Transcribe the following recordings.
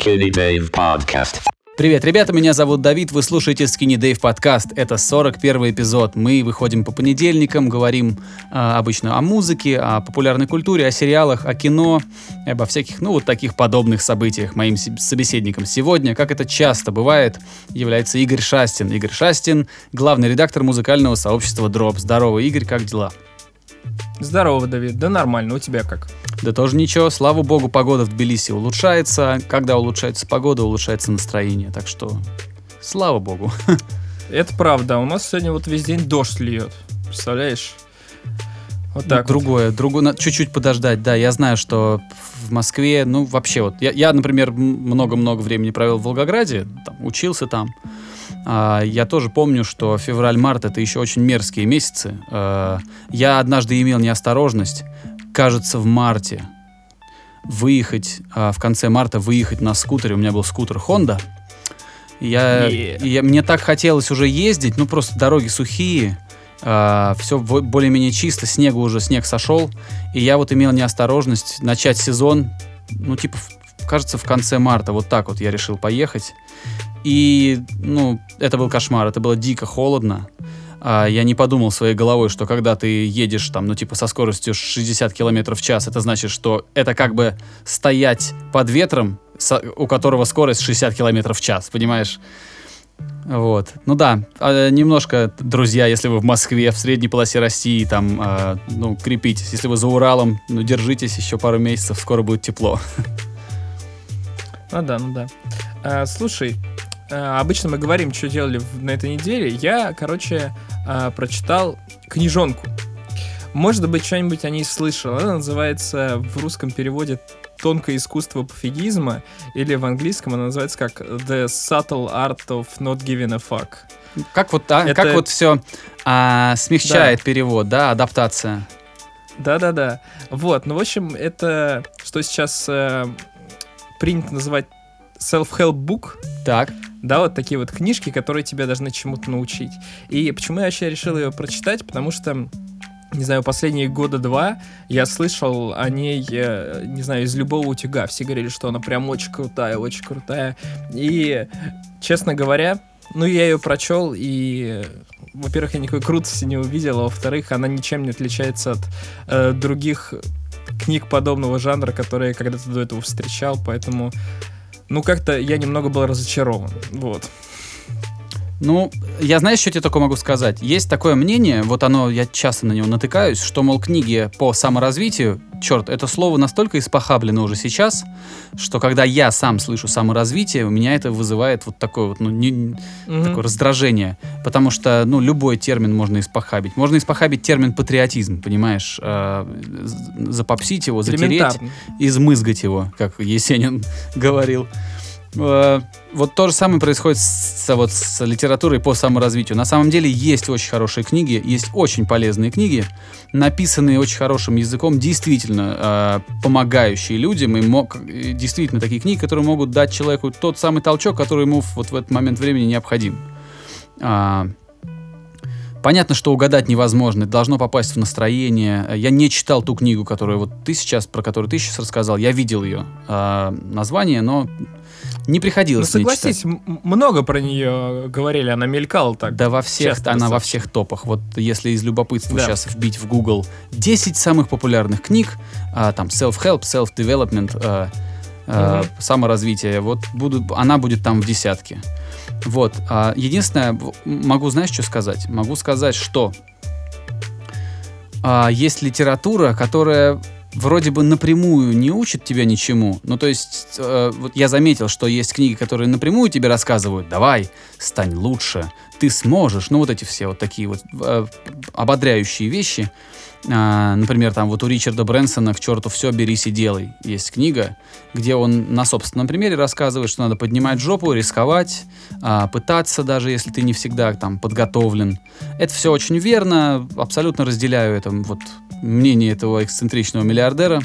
Skinny Dave Podcast. Привет, ребята, меня зовут Давид, вы слушаете Skinny Dave подкаст. Это 41 эпизод. Мы выходим по понедельникам, говорим э, обычно о музыке, о популярной культуре, о сериалах, о кино, обо всяких, ну, вот таких подобных событиях. Моим собеседником сегодня, как это часто бывает, является Игорь Шастин. Игорь Шастин, главный редактор музыкального сообщества Drop. Здорово, Игорь, как дела? Здорово, Давид. Да нормально, у тебя как? Да тоже ничего, слава богу, погода в Тбилиси улучшается. Когда улучшается погода, улучшается настроение. Так что, слава богу. Это правда. У нас сегодня вот весь день дождь льет. Представляешь? Вот так. Ну, другое, вот. другое, надо чуть-чуть подождать. Да, я знаю, что в Москве, ну вообще вот, я, я например, много-много времени провел в Волгограде, там, учился там. А, я тоже помню, что февраль-март это еще очень мерзкие месяцы. А, я однажды имел неосторожность, кажется, в марте выехать, а, в конце марта выехать на скутере. У меня был скутер Honda. Я, yeah. я, мне так хотелось уже ездить, ну просто дороги сухие, э, все более-менее чисто, снега уже, снег сошел, и я вот имел неосторожность начать сезон, ну типа, кажется, в конце марта, вот так вот я решил поехать. И, ну, это был кошмар, это было дико холодно. А, я не подумал своей головой, что когда ты едешь там, ну, типа, со скоростью 60 км в час, это значит, что это как бы стоять под ветром, у которого скорость 60 км в час, понимаешь? Вот. Ну да, а, немножко, друзья, если вы в Москве, в средней полосе России, там, э, ну, крепитесь. Если вы за Уралом, ну, держитесь еще пару месяцев, скоро будет тепло. Ну да, ну да. А, слушай, обычно мы говорим, что делали на этой неделе. Я, короче, э, прочитал книжонку. Может быть, что-нибудь о ней слышал. Она называется в русском переводе «Тонкое искусство пофигизма», или в английском она называется как «The Subtle Art of Not Giving a Fuck». Как вот, а, Это... как вот все а, смягчает да. перевод, да, адаптация. Да-да-да. Вот, ну, в общем, это что сейчас э, принято называть self-help book. Так. Да, вот такие вот книжки, которые тебя должны чему-то научить. И почему я вообще решил ее прочитать? Потому что не знаю, последние года два я слышал о ней, э, не знаю, из любого утюга. Все говорили, что она прям очень крутая, очень крутая. И, честно говоря, ну, я ее прочел, и, во-первых, я никакой крутости не увидел, а во-вторых, она ничем не отличается от э, других книг подобного жанра, которые я когда-то до этого встречал, поэтому ну, как-то я немного был разочарован. Вот. Ну, я знаю, что тебе только могу сказать. Есть такое мнение, вот оно, я часто на него натыкаюсь, что, мол, книги по саморазвитию, черт, это слово настолько испохаблено уже сейчас, что когда я сам слышу саморазвитие, у меня это вызывает вот такое вот, ну, не, угу. такое раздражение. Потому что, ну, любой термин можно испохабить. Можно испохабить термин патриотизм, понимаешь? Э, запопсить его, затереть, измызгать его, как Есенин говорил. Э, вот то же самое происходит с, вот, с литературой по саморазвитию. На самом деле есть очень хорошие книги, есть очень полезные книги, написанные очень хорошим языком, действительно э, помогающие людям, и мог, действительно такие книги, которые могут дать человеку тот самый толчок, который ему вот в этот момент времени необходим. А, Понятно, что угадать невозможно, должно попасть в настроение. Я не читал ту книгу, которую вот ты сейчас, про которую ты сейчас рассказал. Я видел ее э, название, но не приходилось ну, согласись, много про нее говорили, она мелькала так. Да во всех, она достаточно. во всех топах. Вот если из любопытства да. сейчас вбить в Google 10 самых популярных книг, а, там self-help, self-development, а, а, саморазвитие, вот будут, она будет там в десятке. Вот. А, единственное, могу, знаешь, что сказать? Могу сказать, что а, есть литература, которая вроде бы напрямую не учит тебя ничему. Ну, то есть, э, вот я заметил, что есть книги, которые напрямую тебе рассказывают, давай, стань лучше, ты сможешь. Ну, вот эти все вот такие вот э, ободряющие вещи. А, например, там вот у Ричарда Брэнсона «К черту все, берись и делай». Есть книга, где он на собственном примере рассказывает, что надо поднимать жопу, рисковать, а, пытаться даже, если ты не всегда там подготовлен. Это все очень верно, абсолютно разделяю это вот мнение этого эксцентричного миллиардера.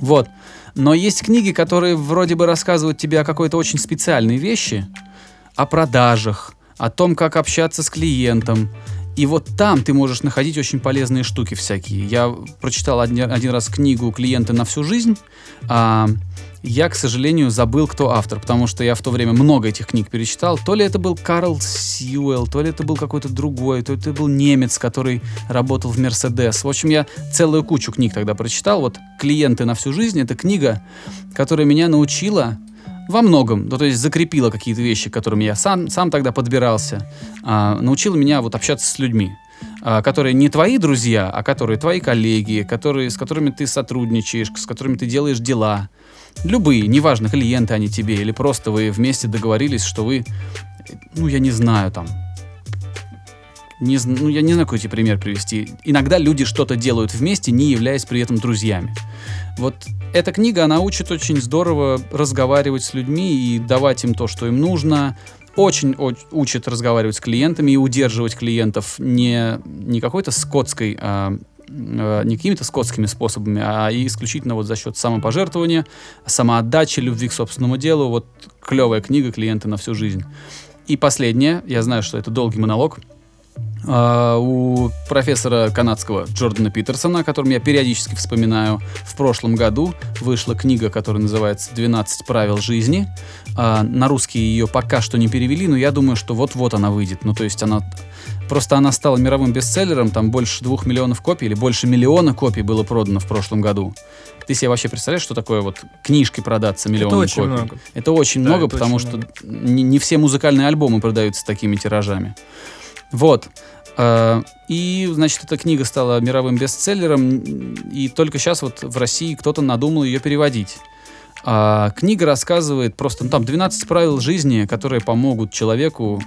Вот. Но есть книги, которые вроде бы рассказывают тебе о какой-то очень специальной вещи, о продажах, о том, как общаться с клиентом, и вот там ты можешь находить очень полезные штуки всякие. Я прочитал один, один раз книгу «Клиенты на всю жизнь». А, я, к сожалению, забыл, кто автор, потому что я в то время много этих книг перечитал. То ли это был Карл Сьюэлл, то ли это был какой-то другой, то ли это был немец, который работал в Мерседес. В общем, я целую кучу книг тогда прочитал. Вот «Клиенты на всю жизнь» — это книга, которая меня научила во многом, ну, то есть закрепила какие-то вещи, к которым я сам, сам тогда подбирался, а, научила меня вот общаться с людьми, а, которые не твои друзья, а которые твои коллеги, которые, с которыми ты сотрудничаешь, с которыми ты делаешь дела. Любые, неважно, клиенты они тебе, или просто вы вместе договорились, что вы, ну, я не знаю, там, не, ну, я не знаю, какой тебе пример привести. Иногда люди что-то делают вместе, не являясь при этом друзьями. Вот эта книга, она учит очень здорово разговаривать с людьми и давать им то, что им нужно. Очень учит разговаривать с клиентами и удерживать клиентов не, не какой-то скотской, а, а, не какими-то скотскими способами, а исключительно вот за счет самопожертвования, самоотдачи, любви к собственному делу. Вот клевая книга «Клиенты на всю жизнь». И последнее, я знаю, что это долгий монолог, у профессора канадского Джордана Питерсона, о котором я периодически вспоминаю, в прошлом году вышла книга, которая называется «12 правил жизни». Uh, на русский ее пока что не перевели, но я думаю, что вот-вот она выйдет. Ну, то есть она... Просто она стала мировым бестселлером, там больше двух миллионов копий или больше миллиона копий было продано в прошлом году. Ты себе вообще представляешь, что такое вот книжки продаться миллион это очень копий? Много. Это очень да, много, это потому очень что много. Не, не все музыкальные альбомы продаются такими тиражами. Вот. Э, и, значит, эта книга стала мировым бестселлером, и только сейчас вот в России кто-то надумал ее переводить. А книга рассказывает просто, ну там 12 правил жизни, которые помогут человеку,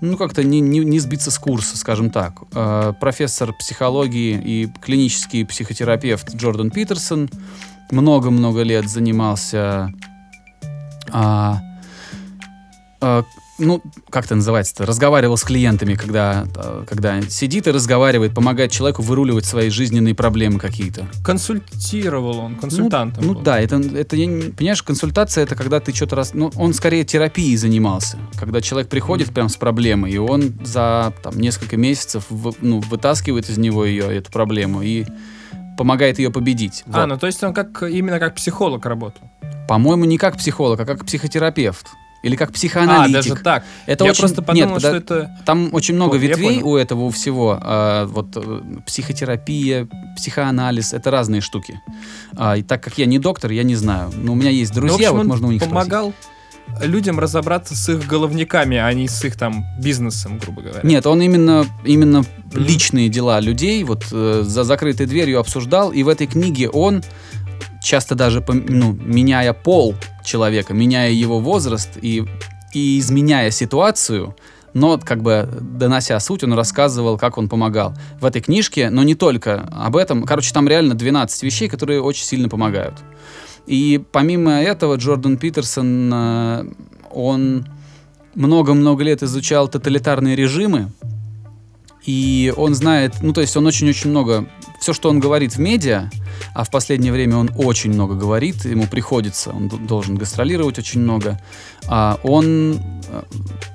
ну как-то не, не, не сбиться с курса, скажем так. А, профессор психологии и клинический психотерапевт Джордан Питерсон много-много лет занимался а, а, ну, как это называется-то, разговаривал с клиентами, когда, э, когда сидит и разговаривает, помогает человеку выруливать свои жизненные проблемы какие-то. Консультировал он, консультантом Ну, ну да, это, это, понимаешь, консультация это когда ты что-то раз... Ну, он скорее терапией занимался. Когда человек приходит прям с проблемой, и он за там, несколько месяцев в, ну, вытаскивает из него ее, эту проблему, и помогает ее победить. А, вот. ну то есть он как именно как психолог работал? По-моему, не как психолог, а как психотерапевт. Или как психоаналитик. А, даже так. Это Я очень... просто подумал, Нет, что это... Там очень много вот, ветвей у этого у всего. А, вот э, психотерапия, психоанализ, это разные штуки. А, и так как я не доктор, я не знаю. Но у меня есть друзья, ну, вот можно у них помогал спросить. людям разобраться с их головниками, а не с их там бизнесом, грубо говоря. Нет, он именно, именно mm-hmm. личные дела людей вот э, за закрытой дверью обсуждал, и в этой книге он часто даже ну, меняя пол человека, меняя его возраст и, и изменяя ситуацию, но как бы донося суть, он рассказывал, как он помогал в этой книжке, но не только об этом. Короче, там реально 12 вещей, которые очень сильно помогают. И помимо этого Джордан Питерсон, э, он много-много лет изучал тоталитарные режимы, и он знает, ну то есть он очень-очень много, все, что он говорит в медиа, а в последнее время он очень много говорит, ему приходится, он должен гастролировать очень много, а он э,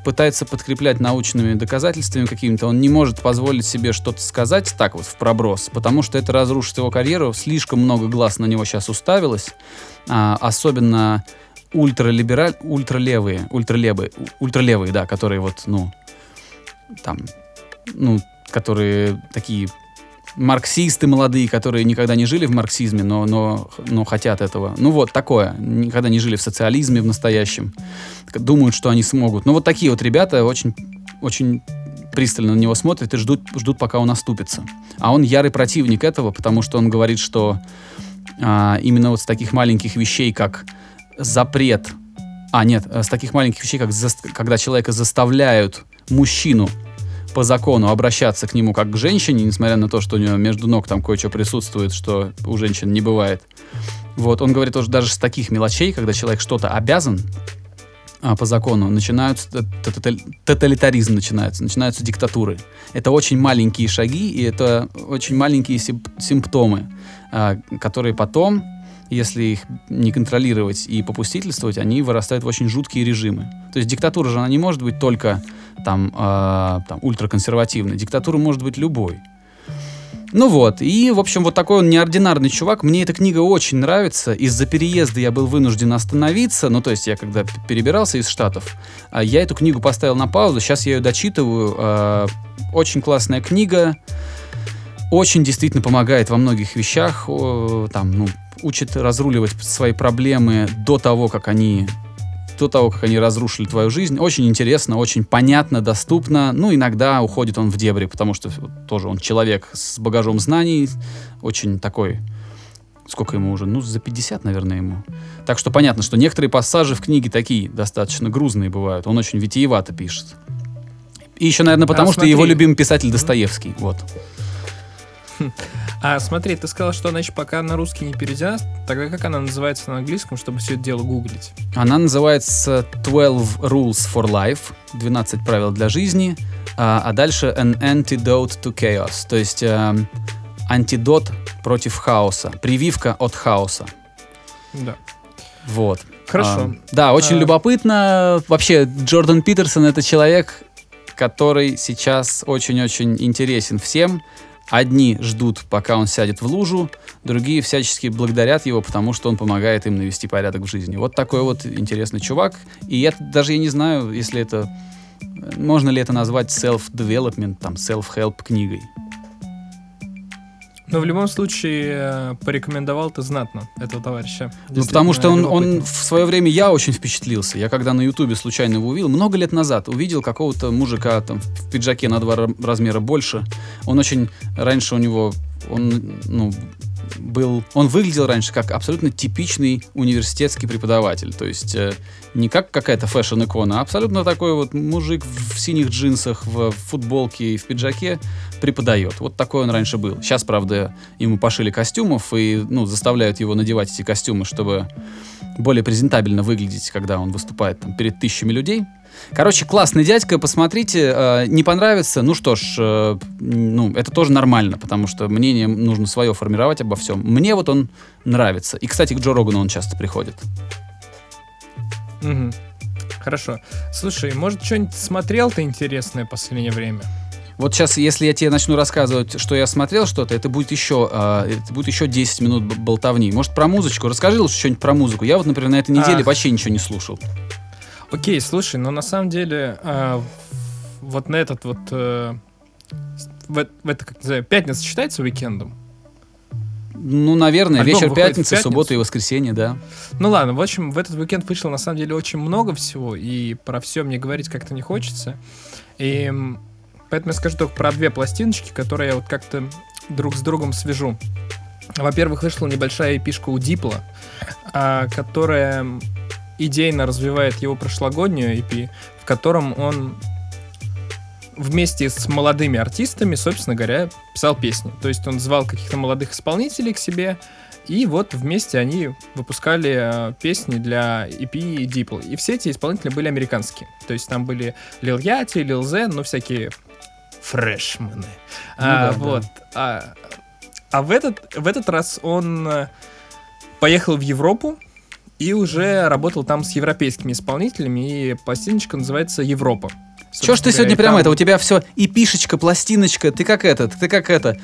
пытается подкреплять научными доказательствами какими-то, он не может позволить себе что-то сказать так вот в проброс, потому что это разрушит его карьеру, слишком много глаз на него сейчас уставилось, а, особенно ультралибераль, ультралевые, ультралевые, ультралевые, да, которые вот, ну, там, ну, которые такие марксисты молодые, которые никогда не жили в марксизме, но, но, но хотят этого. Ну вот, такое. Никогда не жили в социализме в настоящем. Думают, что они смогут. Ну вот такие вот ребята очень, очень пристально на него смотрят и ждут, ждут, пока он оступится. А он ярый противник этого, потому что он говорит, что а, именно вот с таких маленьких вещей, как запрет, а нет, с таких маленьких вещей, как за, когда человека заставляют мужчину по закону обращаться к нему как к женщине, несмотря на то, что у него между ног там кое-что присутствует, что у женщин не бывает. Вот, он говорит, что даже с таких мелочей, когда человек что-то обязан а, по закону, начинаются тоталитаризм начинается, начинаются диктатуры. Это очень маленькие шаги и это очень маленькие симптомы, а, которые потом если их не контролировать и попустительствовать, они вырастают в очень жуткие режимы. То есть диктатура же она не может быть только там, э, там ультраконсервативной. Диктатура может быть любой. Ну вот, и, в общем, вот такой он неординарный чувак. Мне эта книга очень нравится. Из-за переезда я был вынужден остановиться. Ну, то есть я когда перебирался из Штатов, а, я эту книгу поставил на паузу. Сейчас я ее дочитываю. А, Очень классная книга. Очень действительно помогает во многих вещах. Там, ну, учит разруливать свои проблемы до того, как они до того, как они разрушили твою жизнь. Очень интересно, очень понятно, доступно. Ну, иногда уходит он в дебри, потому что тоже он человек с багажом знаний, очень такой... Сколько ему уже? Ну, за 50, наверное, ему. Так что понятно, что некоторые пассажи в книге такие достаточно грузные бывают. Он очень витиевато пишет. И еще, наверное, потому что смотри. его любимый писатель Достоевский. Вот. А смотри, ты сказал, что она еще пока на русский не переведена. Тогда как она называется на английском, чтобы все это дело гуглить? Она называется 12 Rules for Life, 12 правил для жизни, а, а дальше An Antidote to Chaos, то есть эм, антидот против хаоса, прививка от хаоса. Да. Вот. Хорошо. А, да, очень А. любопытно. Вообще, Джордан Питерсон это человек, который сейчас очень-очень интересен всем. Одни ждут, пока он сядет в лужу, другие всячески благодарят его, потому что он помогает им навести порядок в жизни. Вот такой вот интересный чувак. И я даже я не знаю, если это... Можно ли это назвать self-development, там, self-help книгой? Но в любом случае э, порекомендовал ты знатно этого товарища. Ну, потому что он, он в свое время я очень впечатлился. Я когда на Ютубе случайно его увидел, много лет назад, увидел какого-то мужика там в пиджаке на два ра- размера больше. Он очень раньше у него он ну был, он выглядел раньше как абсолютно типичный университетский преподаватель. То есть э, не как какая-то фэшн-икона, а абсолютно такой вот мужик в синих джинсах, в футболке и в пиджаке преподает. Вот такой он раньше был. Сейчас, правда, ему пошили костюмов и ну, заставляют его надевать эти костюмы, чтобы более презентабельно выглядеть, когда он выступает там, перед тысячами людей. Короче, классный дядька, посмотрите. э, не понравится, ну что ж, э, ну, это тоже нормально, потому что мнение нужно свое формировать обо всем. Мне вот он нравится. И, кстати, к Джо Рогану он часто приходит. Мгм. Хорошо. Слушай, может, что-нибудь смотрел ты интересное в последнее время? Вот сейчас, если я тебе начну рассказывать, что я смотрел что-то, это будет еще, э, это будет еще 10 минут болтовни. Может, про музычку? Расскажи лучше что-нибудь про музыку. Я вот, например, на этой неделе Ах. вообще ничего не слушал. Окей, слушай, но на самом деле а, вот на этот вот э, в, в это как называю, пятница считается уикендом? Ну, наверное, Альбом вечер пятницы, суббота и воскресенье, да. Ну ладно, в общем, в этот уикенд вышло на самом деле очень много всего, и про все мне говорить как-то не хочется. И поэтому я скажу только про две пластиночки, которые я вот как-то друг с другом свяжу. Во-первых, вышла небольшая эпишка у Дипла, а, которая идейно развивает его прошлогоднюю EP, в котором он вместе с молодыми артистами, собственно говоря, писал песни. То есть он звал каких-то молодых исполнителей к себе, и вот вместе они выпускали э, песни для EP и Diplo. И все эти исполнители были американские. То есть там были Lil Yachty, Lil Zen, ну всякие фрешмены. А, да, да. вот. А, а в, этот, в этот раз он э, поехал в Европу и уже работал там с европейскими исполнителями, и пластиночка называется «Европа». Че ж ты сегодня прямо там- это? У тебя все и пишечка, пластиночка. Ты как этот? Ты как это?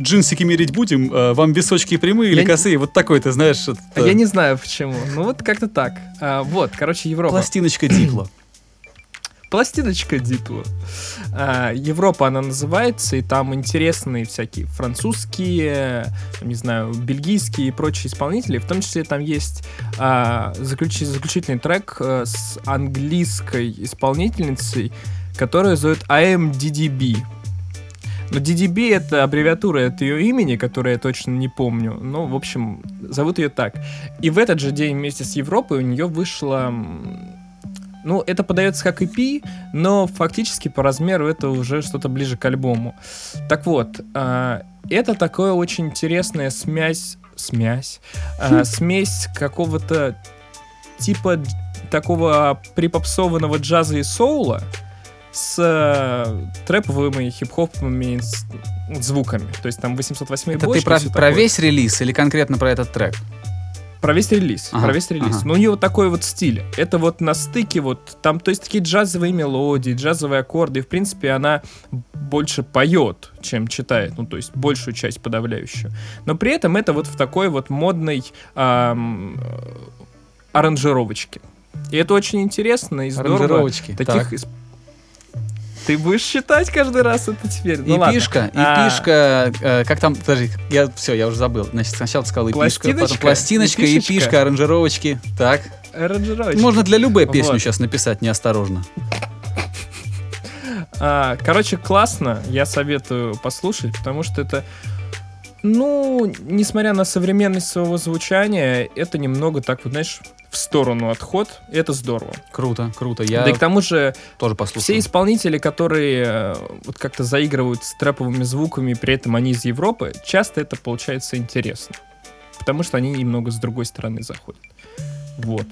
Джинсики мерить будем? Э, Вам височки прямые или Я не- косые? Вот такой ты, знаешь. это- А Я не знаю почему. Ну вот как-то так. А, вот, короче, Европа. Пластиночка Дипла. Пластиночка Дипло. А, Европа она называется, и там интересные всякие французские, не знаю, бельгийские и прочие исполнители. В том числе там есть а, заключи- заключительный трек э, с английской исполнительницей, которая зовет AMDDB. Но DDB это аббревиатура от ее имени, которое я точно не помню. Но, в общем, зовут ее так. И в этот же день вместе с Европой у нее вышло м, ну, это подается как EP, но фактически по размеру это уже что-то ближе к альбому. Так вот, а, это такое очень интересная смесь, смесь, а, смесь какого-то типа такого припопсованного джаза и соула с э, трэповыми хип-хоповыми инс- звуками. То есть там 808 Это ты про, про такое. весь релиз или конкретно про этот трек? Про весь релиз. Ага, про весь релиз. ага. Но у него такой вот стиль. Это вот на стыке вот там, то есть такие джазовые мелодии, джазовые аккорды. И, в принципе, она больше поет, чем читает. Ну, то есть большую часть подавляющую. Но при этом это вот в такой вот модной ам, э, аранжировочке. И это очень интересно и здорово. Таких Так. Ты будешь считать каждый раз это теперь? Ну, ладно. Ипишка, А, ипишка, э, как там, подожди, я все, я уже забыл. Значит, сначала ты сказал ипишка, потом Пластиночка, ипишечка. ипишка, аранжировочки. Так, аранжировочка. можно для любой песни Вот. сейчас написать неосторожно. А, короче, классно. Я советую послушать, потому что это, ну, несмотря на современность своего звучания, это немного так вот, знаешь, в сторону отход. И это здорово. Круто, круто. Я Да и к тому же тоже все послушаю. исполнители, которые э, вот как-то заигрывают с трэповыми звуками, при этом они из Европы, часто это получается интересно. Потому что они немного с другой стороны заходят. Вот.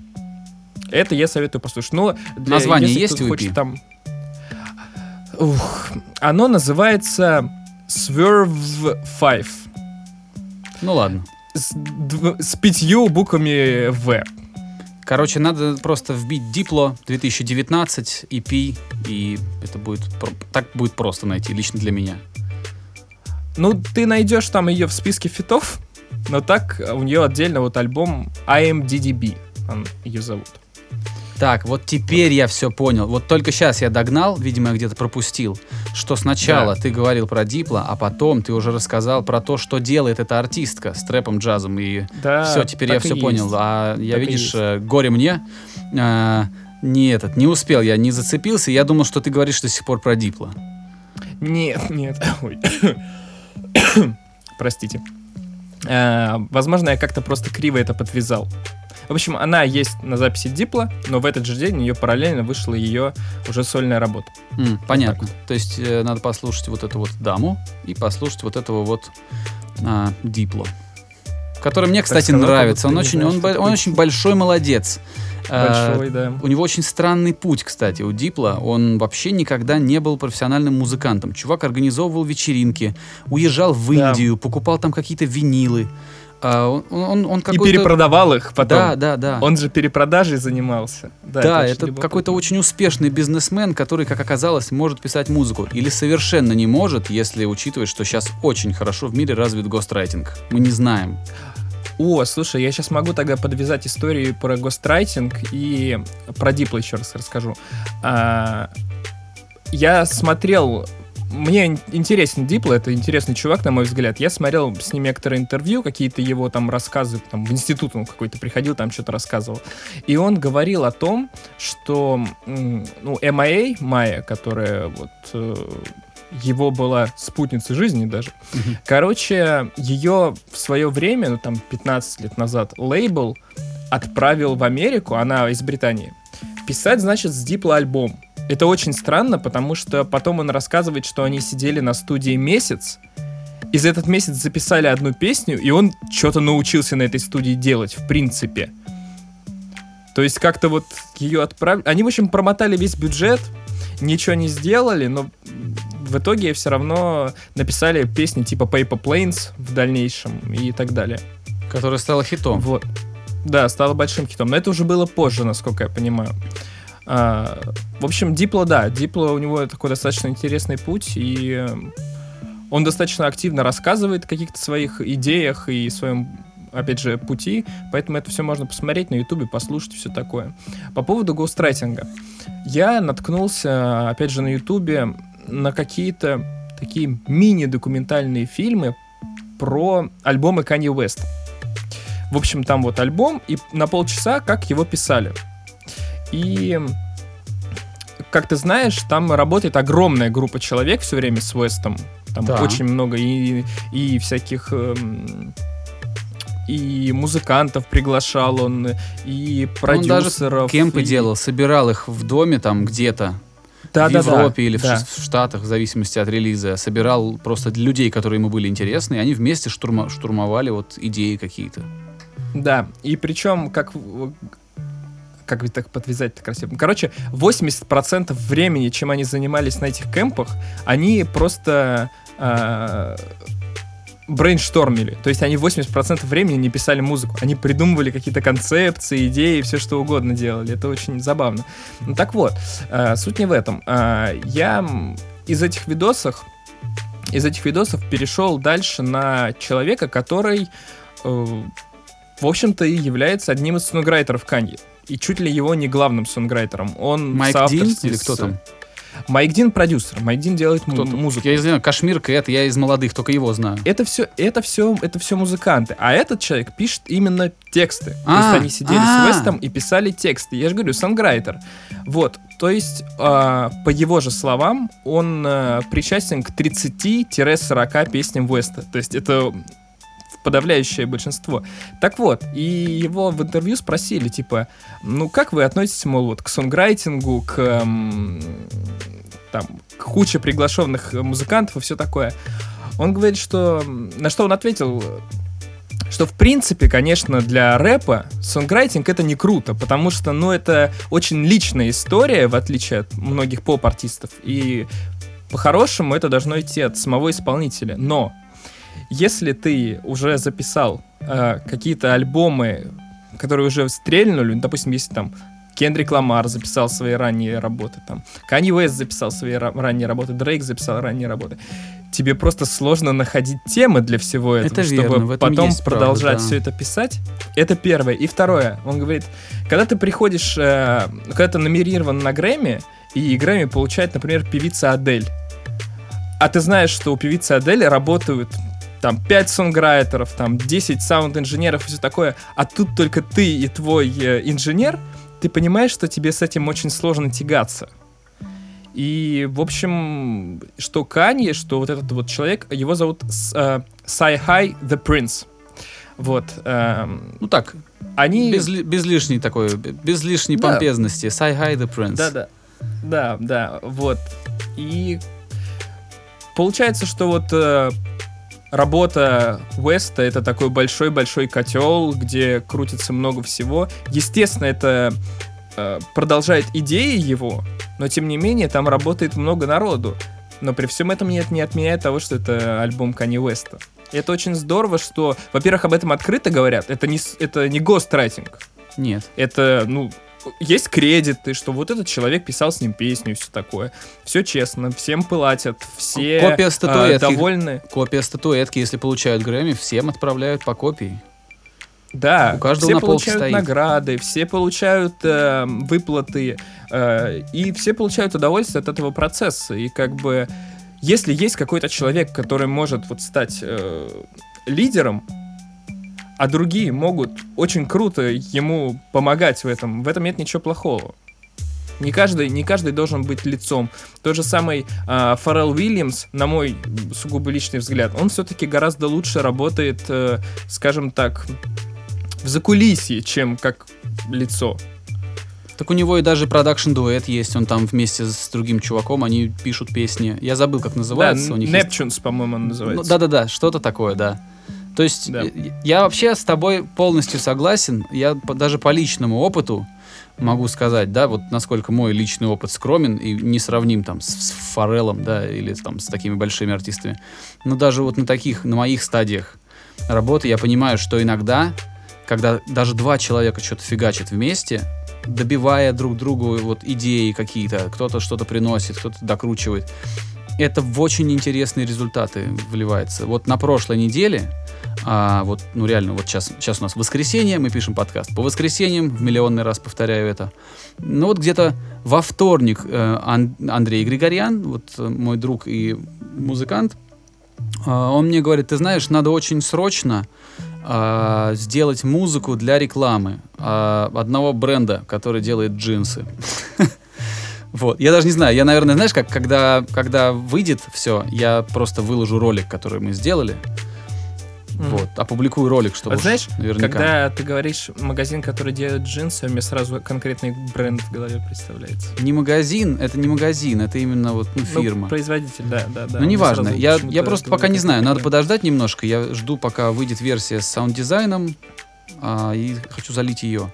Это я советую послушать. Но для- Название есть у хочет там... Ух, оно называется Swerve 5. Ну ладно. С, с пятью буквами В. Короче, надо просто вбить Дипло 2019 EP, и это будет так будет просто найти лично для меня. Ну, ты найдешь там ее в списке фитов, но так у нее отдельно вот альбом IMDDB, он ее зовут. Так, вот теперь я все понял. Вот только сейчас я догнал, видимо, я где-то пропустил, что сначала Да. ты говорил про Дипло, а потом ты уже рассказал про то, что делает эта артистка с трэпом, джазом и Да, все, теперь я все есть. понял. А я, Так видишь, э, горе мне, э, не этот, не успел, я не зацепился. Я думал, что ты говоришь до сих пор про Дипло. Нет, нет. Ой. Простите. Э, Возможно, я как-то просто криво это подвязал. В общем, она есть на записи Дипла, но в этот же день у нее параллельно вышла ее уже сольная работа. М, понятно. То есть э, надо послушать вот эту вот даму и послушать вот этого вот а, Дипло. Который мне, кстати, сказал, нравится. Он очень, он, он очень большой молодец. А, Большой, да. У него очень странный путь, кстати, у Дипла. Он вообще никогда не был профессиональным музыкантом. Чувак организовывал вечеринки, уезжал в Да. Индию, покупал там какие-то винилы. А, он, он, он И перепродавал их потом. Да, да, да. Он же перепродажей занимался. Да, Да, это любопытно. какой-то очень успешный бизнесмен, который, как оказалось, может писать музыку. Или совершенно не может, если учитывать, что сейчас очень хорошо в мире развит гострайтинг. Мы не знаем. О, слушай, я сейчас могу тогда подвязать историю про гострайтинг и про Дипла еще раз расскажу. А, я смотрел... Мне ин- интересен Дипло, это интересный чувак, на мой взгляд. Я смотрел с ним некоторые интервью, какие-то его там рассказы, там в институт он какой-то приходил, там что-то рассказывал. И он говорил о том, что, ну, MIA, Майя, которая вот э, его была спутницей жизни даже, Мгм. Короче, ее в свое время, ну там 15 лет назад, лейбл отправил в Америку, она из Британии, писать, значит, с Дипла альбом. Это очень странно, потому что потом он рассказывает, что они сидели на студии месяц, и за этот месяц записали одну песню, и он что-то научился на этой студии делать, в принципе. То есть как-то вот ее отправили... Они, в общем, промотали весь бюджет, ничего не сделали, но в итоге все равно написали песни типа Paper Planes в дальнейшем и так далее. Которая стала хитом. Вот. Да, стало большим хитом. Но это уже было позже, насколько я понимаю. А, в общем, Дипло, да, Дипло у него такой достаточно интересный путь, и э, он достаточно активно рассказывает о каких-то своих идеях и своем, опять же, пути, поэтому это все можно посмотреть на ютубе, послушать, все такое. По поводу гоустрайтинга. Я наткнулся, опять же, на ютубе на какие-то такие мини-документальные фильмы про альбомы Kanye West. В общем, там вот альбом, и на полчаса, как его писали. И, как ты знаешь, там работает огромная группа человек все время с Вестом. Там Да. очень много и, и всяких... эм, и музыкантов приглашал он, и Он даже продюсеров. кемпы и- делал, собирал их в доме там где-то, Да, в да, да, Европе или в да. В Штатах, в зависимости от релиза. Собирал просто людей, которые ему были интересны, и они вместе штурма- штурмовали вот идеи какие-то. Да, и причем, как как ведь так подвязать-то красиво. Короче, 80% времени, чем они занимались на этих кемпах, они просто а, брейнштормили. То есть они 80% времени не писали музыку. Они придумывали какие-то концепции, идеи, все что угодно делали. Это очень забавно. Ну так вот, э, суть не в этом. Э, я из этих видосов из этих видосов перешел дальше на человека, который, э, в общем-то, и является одним из сонграйтеров Канье. И чуть ли его не главным сонграйтером. Он Майк Дин с- или кто там? Майк Дин продюсер. Майк Дин делает Кто м- музыку. Я знаю, Кашмир Кэт, я из молодых, только его знаю. Это все, это все, это все музыканты. А этот человек пишет именно тексты. То А, есть они сидели а. с Вестом и писали тексты. Я же говорю, сонграйтер. Вот. То есть, а, по его же словам, он а, причастен к 30-40 песням Веста. То есть это подавляющее большинство. Так вот, и его в интервью спросили, типа, ну как вы относитесь, мол, вот к сонграйтингу, к м, там, куче приглашенных музыкантов и все такое. Он говорит, что... На что он ответил, что в принципе, конечно, для рэпа сонграйтинг это не круто, потому что, ну, это очень личная история, в отличие от многих поп-артистов, и по-хорошему это должно идти от самого исполнителя. Но если ты уже записал э, какие-то альбомы, которые уже стрельнули, ну, допустим, если там Кендрик Ламар записал свои ранние работы, там, Канье Уэст записал свои ра- ранние работы, Дрейк записал ранние работы. Тебе просто сложно находить темы для всего этого, Это чтобы верно, этом потом есть правда, продолжать да. все это писать. Это первое. И второе, он говорит, когда ты приходишь, э, когда ты номерирован на Грэмми, и Грэмми получает, например, певица Адель, а ты знаешь, что у певицы Адель работают там 5 сонграйтеров, там 10 саунд-инженеров и все такое, а тут только ты и твой э, инженер, ты понимаешь, что тебе с этим очень сложно тягаться. И, в общем, что Канье, что вот этот вот человек, его зовут э, CyHi the Prynce. Вот. эм, Ну так, они... без, без лишней такой, без лишней Да. помпезности. Hi the Prynce. Да-да. Да, да, вот. И получается, что вот э, работа Уэста это такой большой-большой котел, где крутится много всего. Естественно, это э, продолжает идеи его, но тем не менее там работает много народу. Но при всем этом нет, не отменяет того, что это альбом Кани Уэста. И это очень здорово, что, во-первых, об этом открыто говорят. Это не, это не гострайтинг. Нет. Это, ну, есть кредиты, что вот этот человек писал с ним песню и все такое. Все честно, всем платят, все Копия а, статуэтки. довольны. Копия статуэтки, если получают Грэмми, всем отправляют по копии. Да, У каждого все на получают стоит. награды, все получают э, выплаты, э, и все получают удовольствие от этого процесса. И как бы, если есть какой-то человек, который может вот стать э, лидером, а другие могут очень круто ему помогать в этом, в этом нет ничего плохого. Не каждый, не каждый должен быть лицом. Тот же самый а, Фаррелл Уильямс, на мой сугубо личный взгляд, он все-таки гораздо лучше работает, э, скажем так, в закулисье, чем как лицо. Так у него и даже продакшн дуэт есть, он там вместе с другим чуваком, они пишут песни. Я забыл, как называется. да, у них есть- Neptunes, по-моему, он Ну, называется. да-да-да, что-то такое, да. То есть Да. э, я вообще с тобой полностью согласен. Я даже по личному опыту могу сказать, да, вот насколько мой личный опыт скромен и не сравним там с, с Форелом, да, или там с такими большими артистами. Но даже вот на таких, на моих стадиях работы я понимаю, что иногда, когда даже два человека что-то фигачат вместе, добивая друг другу вот идеи какие-то, кто-то что-то приносит, кто-то докручивает, это в очень интересные результаты вливается. Вот на прошлой неделе, а, вот, ну реально, вот сейчас, сейчас у нас воскресенье, мы пишем подкаст. По воскресеньям, в миллионный раз повторяю это. Ну вот где-то во вторник э, Ан- Андрей Григорян, вот э, мой друг и музыкант, э, он мне говорит, ты знаешь, надо очень срочно а, сделать музыку для рекламы а, одного бренда, который делает джинсы. Вот. Я даже не знаю, я, наверное, знаешь, как когда, когда выйдет все, я просто выложу ролик, который мы сделали. Мгм. Вот, опубликую ролик, чтобы Вот знаешь, наверняка. Когда ты говоришь магазин, который делает джинсы, мне сразу конкретный бренд в голове представляется. Не магазин, это не магазин, это именно вот ну, Ну, фирма. производитель, да, да, да. Ну, неважно. Я, я просто пока не знаю. Надо подождать немножко. Я жду, пока выйдет версия с саунд-дизайном. а, и хочу залить ее.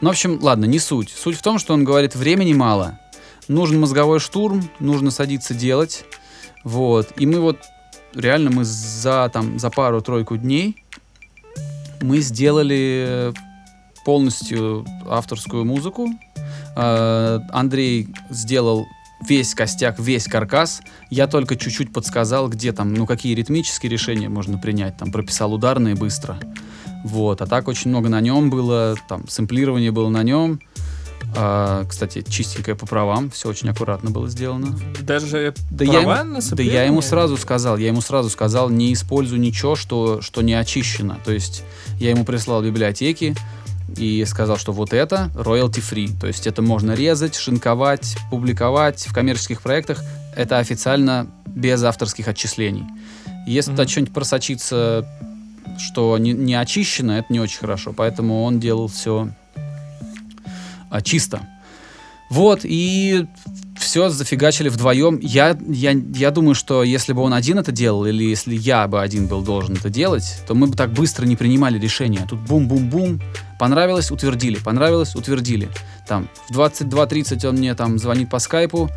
Ну, в общем, ладно, не суть. Суть в том, что он говорит, времени мало. Нужен мозговой штурм, нужно садиться делать. Вот. И мы вот реально мы за, там, за пару-тройку дней мы сделали полностью авторскую музыку. Э, Андрей сделал весь костяк, весь каркас. Я только чуть-чуть подсказал, где там, ну, какие ритмические решения можно принять. Там прописал ударные быстро. Вот. А так очень много на нем было. Там сэмплирование было на нем. А, кстати, чистенькое по правам, все очень аккуратно было сделано. Даже Да права я, на да я ему сразу сказал, я ему сразу сказал, не используй ничего, что, что не очищено. То есть я ему прислал библиотеки и сказал, что вот это royalty free. То есть это можно резать, шинковать, публиковать в коммерческих проектах. Это официально без авторских отчислений. Если Мгм. туда что-нибудь просочится, что не, не очищено, это не очень хорошо. Поэтому он делал все а, чисто. Вот, и все зафигачили вдвоем. Я, я, я думаю, что если бы он один это делал, или если я бы один был должен это делать, то мы бы так быстро не принимали решения. Тут бум-бум-бум, понравилось, утвердили, понравилось, утвердили. Там в 22.30 он мне там звонит по скайпу,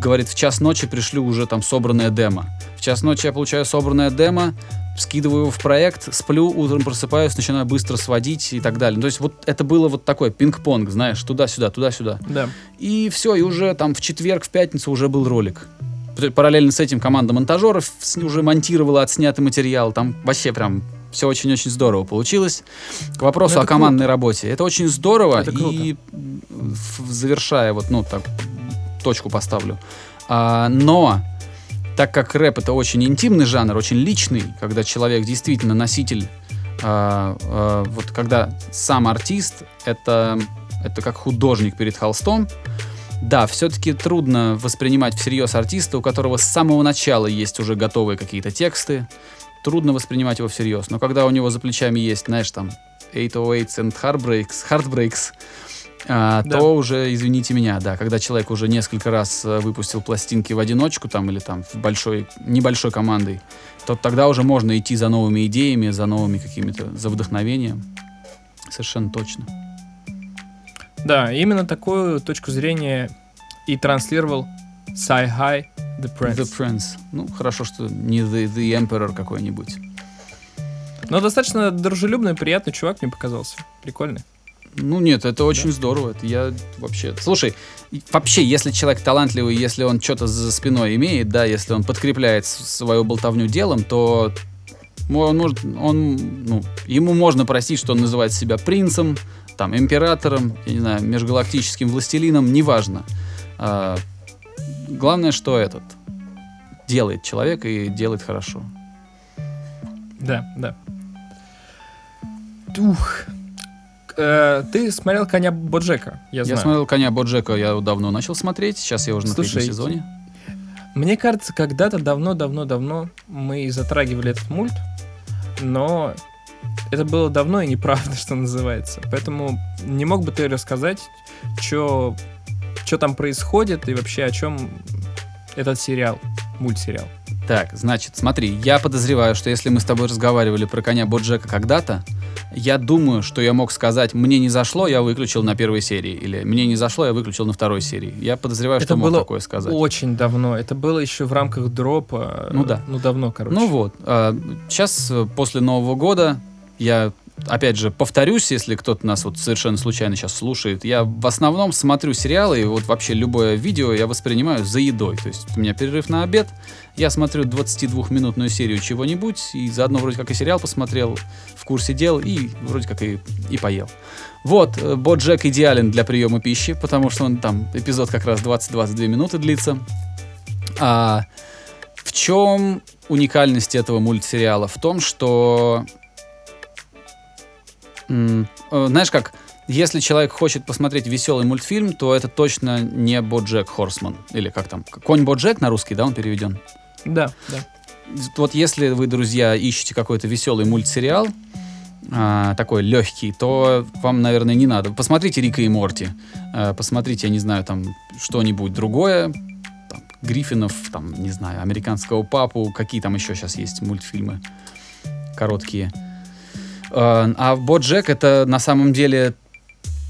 говорит, в час ночи пришлю уже там собранное демо. В час ночи я получаю собранное демо, скидываю его в проект, сплю, утром просыпаюсь, начинаю быстро сводить и так далее. То есть вот это было вот такое пинг-понг, знаешь, туда-сюда, туда-сюда. Да. И все, и уже там в четверг, в пятницу уже был ролик. Параллельно с этим команда монтажеров уже монтировала отснятый материал. Там вообще прям все очень-очень здорово получилось. К вопросу Ну, о командной работе. Это очень здорово. Это круто. И завершая, вот, ну, так, точку поставлю. А, но так как рэп это очень интимный жанр, очень личный, когда человек действительно носитель, а, а, вот когда сам артист это, это как художник перед холстом, да, все-таки трудно воспринимать всерьез артиста, у которого с самого начала есть уже готовые какие-то тексты. Трудно воспринимать его всерьез. Но когда у него за плечами есть, знаешь, там 808s and Heartbreaks, Heartbreaks а, Да. то уже, извините меня, да, когда человек уже несколько раз э, выпустил пластинки в одиночку там или там в большой, небольшой командой, то тогда уже можно идти за новыми идеями, за новыми какими-то, за вдохновением. Совершенно точно. Да, именно такую точку зрения и транслировал Sci-Hi The Prince. The Prince. Ну, хорошо, что не The, the Emperor какой-нибудь. Но достаточно дружелюбный, приятный чувак мне показался. Прикольный. Ну нет, это очень здорово. Это я вообще. Слушай, вообще, если человек талантливый, если он что-то за спиной имеет, да, если он подкрепляет свою болтовню делом, то он может, он, ну, ему можно простить, что он называет себя принцем, там, императором, я не знаю, межгалактическим властелином, неважно. А, главное, что этот делает человек и делает хорошо. Да, да. Ух. Э, ты смотрел коня Боджека, я, Я, знаю. смотрел коня Боджека, я давно начал смотреть, сейчас я уже на Слушай, третьем сезоне. Мне кажется, когда-то давно-давно-давно мы затрагивали этот мульт, но это было давно и неправда, что называется. Поэтому не мог бы ты рассказать, что там происходит и вообще о чем этот сериал, мультсериал. Так, значит, смотри, я подозреваю, что если мы с тобой разговаривали про коня Боджека когда-то, я думаю, что я мог сказать, мне не зашло, я выключил на первой серии, или мне не зашло, я выключил на второй серии. Я подозреваю, Это что мог было такое сказать. Очень давно. Это было еще в рамках дропа. Ну да. Ну давно, короче. Ну вот, сейчас после Нового года я опять же повторюсь, если кто-то нас вот совершенно случайно сейчас слушает, я в основном смотрю сериалы и вот вообще любое видео я воспринимаю за едой. То есть у меня перерыв на обед, я смотрю 22-минутную серию чего-нибудь и заодно вроде как и сериал посмотрел в курсе дел и вроде как и, и поел. Вот, э, Боджек идеален для приема пищи, потому что он там, эпизод как раз 20-22 минуты длится. А, в чем уникальность этого мультсериала? В том, что знаешь как, если человек хочет посмотреть веселый мультфильм, то это точно не Боджек Хорсман. Или как там? Конь Боджек на русский, да, он переведен? Да, да. Вот если вы, друзья, ищете какой-то веселый мультсериал, а, такой легкий, то вам, наверное, не надо. Посмотрите Рика и Морти. А, посмотрите, я не знаю, там что-нибудь другое. Там, Гриффинов, там, не знаю, американского папу. Какие там еще сейчас есть мультфильмы короткие. А, а Боджек это на самом деле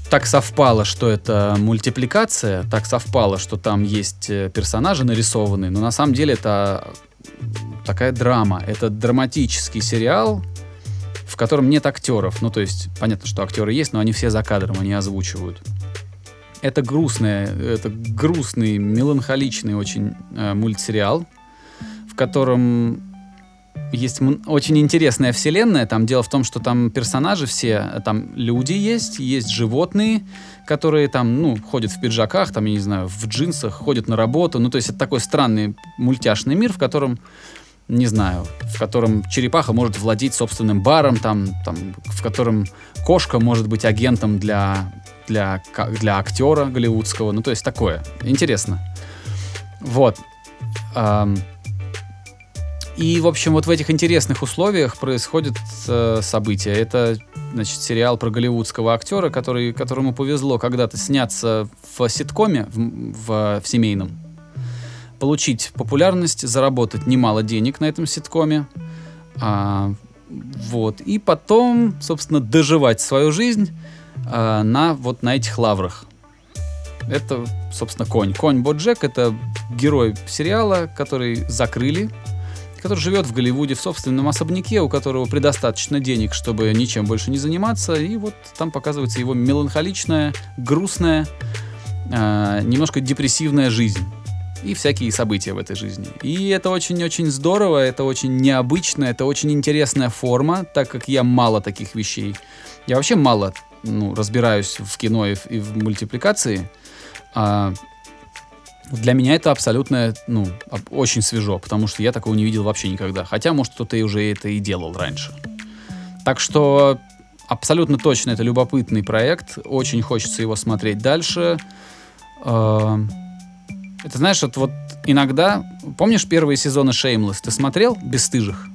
так совпало, что это мультипликация, так совпало, что там есть э, персонажи нарисованные, но на самом деле это такая драма. Это драматический сериал, в котором нет актеров. Ну, то есть, понятно, что актеры есть, но они все за кадром, они озвучивают. Это грустное, это грустный, меланхоличный очень э, мультсериал, в котором есть очень интересная вселенная. Там дело в том, что там персонажи все, там люди есть, есть животные, которые там, ну, ходят в пиджаках, там, я не знаю, в джинсах, ходят на работу. Ну, то есть это такой странный мультяшный мир, в котором не знаю, в котором черепаха может владеть собственным баром, там, там, в котором кошка может быть агентом для, для, для актера голливудского. Ну, то есть такое. Интересно. Вот. Ам, и, в общем, вот в этих интересных условиях происходят э, события. Это, значит, сериал про голливудского актера, который, которому повезло когда-то сняться в ситкоме, в, в, в семейном, получить популярность, заработать немало денег на этом ситкоме. А, вот. И потом, собственно, доживать свою жизнь а, на вот на этих лаврах. Это, собственно, конь. Конь Боджек — это герой сериала, который закрыли, который живет в Голливуде в собственном особняке, у которого предостаточно денег, чтобы ничем больше не заниматься. И вот там показывается его меланхоличная, грустная, э, немножко депрессивная жизнь. И всякие события в этой жизни. И это очень-очень здорово, это очень необычно, это очень интересная форма, так как я мало таких вещей. Я вообще мало ну, разбираюсь в кино и в, и в мультипликации. А, для меня это абсолютно, ну, очень свежо, потому что я такого не видел вообще никогда. Хотя, может, кто-то и уже это и делал раньше. Так что абсолютно точно это любопытный проект. Очень хочется его смотреть дальше. Э, Это знаешь, вот, вот иногда... Помнишь первые сезоны Shameless? Ты смотрел «Бесстыжих»?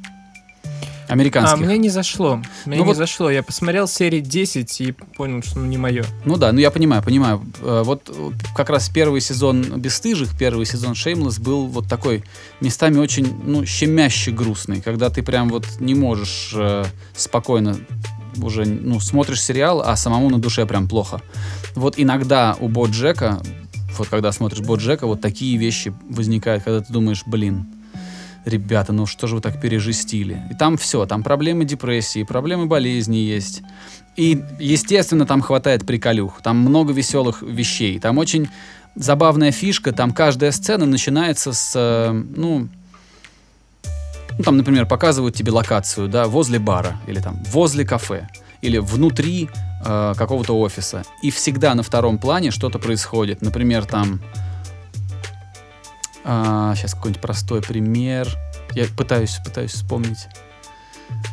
А Американских. мне не зашло. Мне Ну не вот- зашло. Я посмотрел серии 10 и понял, что ну, не мое. Ну да, ну я понимаю, понимаю. Э, Вот как раз первый сезон «Бесстыжих», первый сезон «Шеймлесс» был вот такой местами очень, ну, щемяще грустный, когда ты прям вот не можешь э, спокойно уже, ну, смотришь сериал, а самому на душе прям плохо. Вот иногда у Бо Джека, вот когда смотришь Бо Джека, вот такие вещи возникают, когда ты думаешь, блин, ребята, ну что же вы так пережестили? И там все, там проблемы депрессии, проблемы болезни есть. И, естественно, там хватает приколюх, там много веселых вещей, там очень забавная фишка, там каждая сцена начинается с, э, ну, ну, там, например, показывают тебе локацию, да, возле бара, или там возле кафе, или внутри э, какого-то офиса. И всегда на втором плане что-то происходит. Например, там... сейчас какой-нибудь простой пример. Я пытаюсь, пытаюсь вспомнить.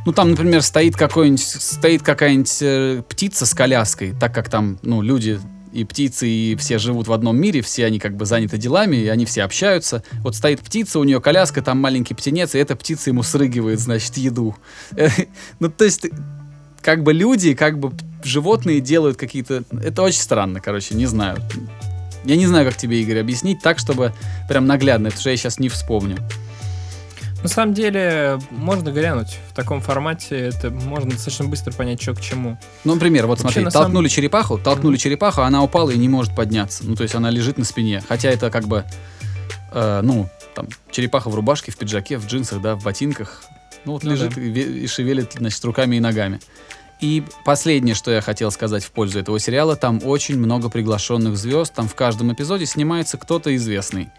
Ну, там, например, стоит какой-нибудь, стоит какая-нибудь э, птица с коляской, так как там, ну, люди и птицы, и все живут в одном мире, все они как бы заняты делами, и они все общаются. Вот стоит птица, у нее коляска, там маленький птенец, и эта птица ему срыгивает, значит, еду. Ну, то есть, как бы люди, как бы животные делают какие-то... Это очень странно, короче, не знаю. Я не знаю, как тебе, Игорь, объяснить так, чтобы прям наглядно, потому что я сейчас не вспомню. На самом деле, можно глянуть в таком формате, это можно достаточно быстро понять, что к чему. Ну, например, вот Вообще, смотри, на самом- толкнули черепаху, толкнули черепаху, она упала и не может подняться. Ну, то есть она лежит на спине. Хотя это как бы, э, ну, там, черепаха в рубашке, в пиджаке, в джинсах, да, в ботинках. Ну, вот Ну лежит да. и, и шевелит, значит, руками и ногами. И последнее, что я хотел сказать в пользу этого сериала, там очень много приглашенных звезд, там в каждом эпизоде снимается кто-то известный.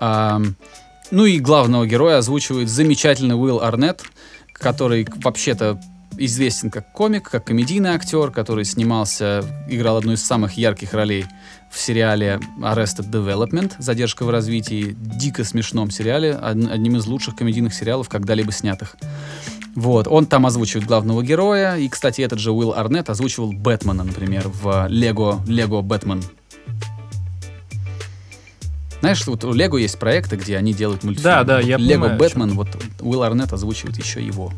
Ну и главного героя озвучивает замечательный Уилл Арнетт, который вообще-то известен как комик, как комедийный актер, который снимался, играл одну из самых ярких ролей в сериале Arrested Development «Задержка в развитии», дико смешном сериале, од- одним из лучших комедийных сериалов, когда-либо снятых. Вот, он там озвучивает главного героя, и, кстати, этот же Уилл Арнетт озвучивал Бэтмена, например, в Лего, Лего Бэтмен. Знаешь, вот у Лего есть проекты, где они делают мультфильмы. Да, да, Вот я Лего понимаю, Бэтмен, вот Уилл Арнетт озвучивает еще его.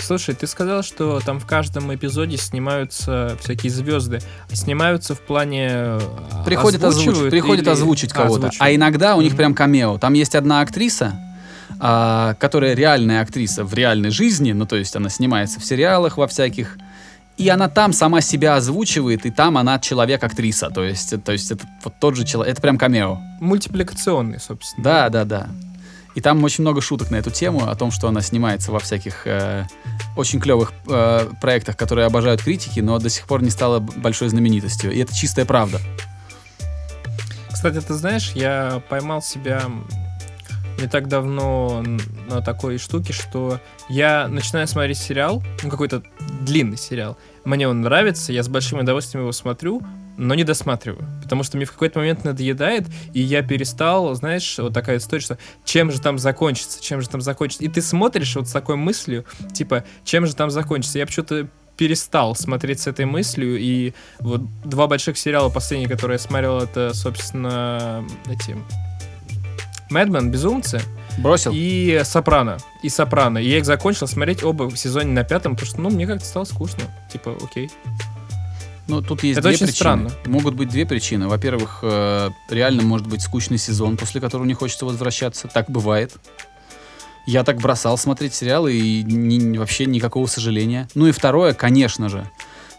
Слушай, ты сказал, что там в каждом эпизоде снимаются всякие звезды. А Снимаются в плане... э, Приходит озвучить, озвучивают приходит или- озвучить А, кого-то. А озвучивают. иногда у них прям камео. Там есть одна актриса, а, которая реальная актриса в реальной жизни, ну то есть она снимается в сериалах во всяких, и она там сама себя озвучивает, и там она человек-актриса, то есть, то есть это вот тот же человек, это прям камео. Мультипликационный, собственно. Да, да, да. И там очень много шуток на эту тему, о том, что она снимается во всяких э, очень клевых э, проектах, которые обожают критики, но до сих пор не стала большой знаменитостью. И это чистая правда. Кстати, ты знаешь, я поймал себя не так давно на такой штуке, что я начинаю смотреть сериал, ну какой-то длинный сериал, мне он нравится, я с большим удовольствием его смотрю, но не досматриваю, потому что мне в какой-то момент надоедает, и я перестал, знаешь, вот такая история, что чем же там закончится, чем же там закончится, и ты смотришь вот с такой мыслью, типа, чем же там закончится, я почему-то перестал смотреть с этой мыслью, и вот два больших сериала последние, которые я смотрел, это, собственно, эти... Мэдмен, Безумцы. Бросил? И Сопрано. И Сопрано. И я их закончил смотреть оба в сезоне на пятом, потому что, ну, мне как-то стало скучно. Типа, окей. Ну, тут есть Это две очень причины. странно. Могут быть две причины. Во-первых, э, реально может быть скучный сезон, после которого не хочется возвращаться. Так бывает. Я так бросал смотреть сериалы и ни- вообще никакого сожаления. Ну и второе, конечно же,